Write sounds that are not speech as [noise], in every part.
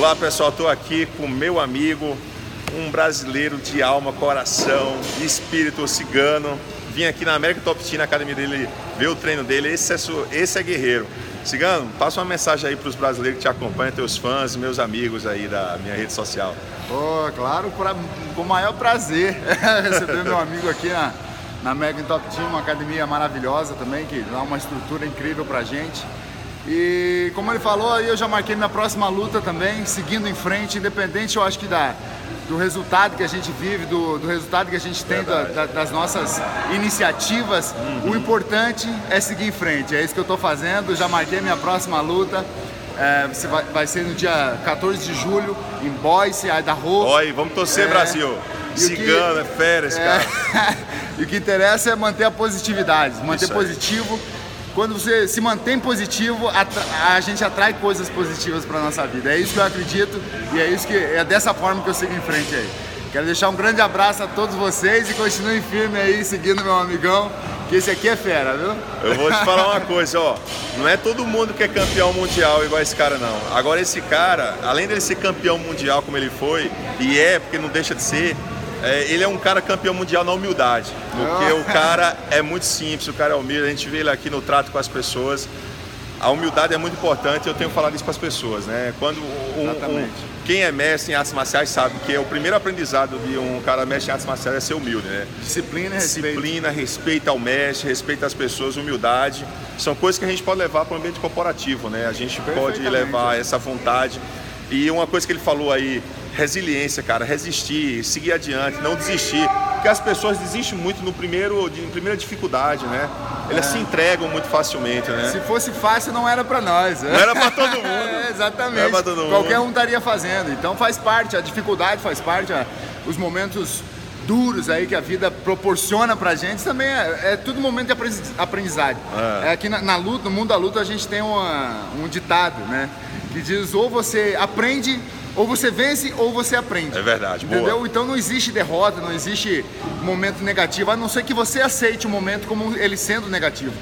Olá pessoal, estou aqui com meu amigo, um brasileiro de alma, coração, espírito cigano. Vim aqui na América Top Team, na academia dele, ver o treino dele. Esse é, esse é guerreiro. Cigano, passa uma mensagem aí para os brasileiros que te acompanham, teus fãs, meus amigos aí da minha rede social. Oh, claro, pra, com o maior prazer [laughs] receber meu amigo aqui na, na Mega Top Team, uma academia maravilhosa também, que dá uma estrutura incrível pra gente. E como ele falou, eu já marquei minha próxima luta também, seguindo em frente, independente eu acho que da, do resultado que a gente vive, do, do resultado que a gente tem da, da, das nossas iniciativas, uhum. o importante é seguir em frente. É isso que eu estou fazendo, já marquei minha próxima luta. É, vai, ser no dia 14 de julho, em Boise, Idaho. Oi, vamos torcer, é, Brasil. Cigano, que, é férias, é, cara. [laughs] e o que interessa é manter a positividade, manter positivo quando você se mantém positivo, a gente atrai coisas positivas para nossa vida. É isso que eu acredito e é isso que é dessa forma que eu sigo em frente aí. Quero deixar um grande abraço a todos vocês e continuem firme aí seguindo meu amigão, que esse aqui é fera, viu? Eu vou te falar uma [laughs] coisa, ó, não é todo mundo que é campeão mundial igual esse cara não. Agora esse cara, além dele ser campeão mundial como ele foi, e é porque não deixa de ser, é, ele é um cara campeão mundial na humildade, porque oh. o cara é muito simples, o cara é humilde, a gente vê ele aqui no trato com as pessoas. A humildade é muito importante, eu tenho falado isso para as pessoas, né? Quando um, um, quem é mestre em artes marciais sabe que é o primeiro aprendizado de um cara mestre em artes marciais é ser humilde, né? Disciplina, Disciplina, respeito. respeito ao mestre, respeito às pessoas, humildade. São coisas que a gente pode levar para o ambiente corporativo, né? A gente pode levar essa vontade. E uma coisa que ele falou aí, resiliência, cara, resistir, seguir adiante, não desistir. Porque as pessoas desistem muito no primeiro, de, em primeira dificuldade, né? Elas é. se entregam muito facilmente, né? Se fosse fácil, não era para nós. Não era para todo mundo. [laughs] é, exatamente. Todo mundo. Qualquer um estaria fazendo. Então faz parte, a dificuldade faz parte, os momentos duros aí que a vida proporciona pra gente também é, é tudo momento de aprendizagem. É. é aqui na, na, luta, no mundo da luta, a gente tem uma, um ditado, né? Que diz ou você aprende ou você vence ou você aprende. É verdade, entendeu? Boa. Então não existe derrota, não existe momento negativo, a não ser que você aceite o momento como ele sendo negativo,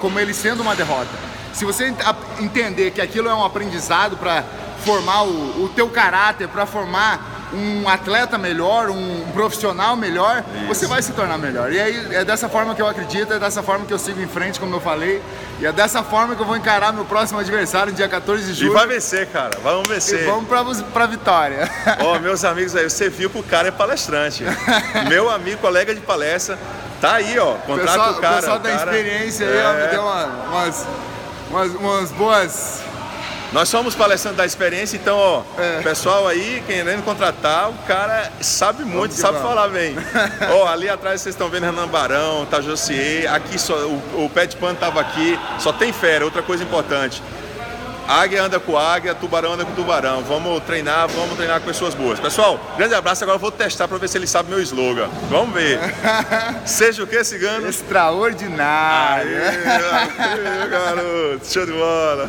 como ele sendo uma derrota. Se você entender que aquilo é um aprendizado para formar o, o teu caráter, para formar um atleta melhor, um profissional melhor, Isso. você vai se tornar melhor. E aí é dessa forma que eu acredito, é dessa forma que eu sigo em frente, como eu falei, e é dessa forma que eu vou encarar meu próximo adversário, dia 14 de julho. E vai vencer, cara, vamos vencer. E vamos pra, pra vitória. Ó, oh, meus amigos aí, você viu que o cara é palestrante. meu amigo, colega de palestra, tá aí, ó, contrata pessoal, o cara. O pessoal da cara... experiência aí, ó, me é. deu uma, umas, umas, umas boas nós somos palestrantes da experiência, então, ó, é. pessoal aí, querendo contratar, o cara sabe muito, sabe vamos. falar bem. [laughs] ó, ali atrás vocês estão vendo Renan Barão, tá Josier, aqui só, o, o Pet Pan tava aqui, só tem fera, outra coisa importante. Águia anda com águia, tubarão anda com tubarão. Vamos treinar, vamos treinar com pessoas boas. Pessoal, grande abraço. Agora eu vou testar para ver se ele sabe meu slogan. Vamos ver. [laughs] Seja o que, cigano? Extraordinário. Aê, aê, garoto. Show de bola.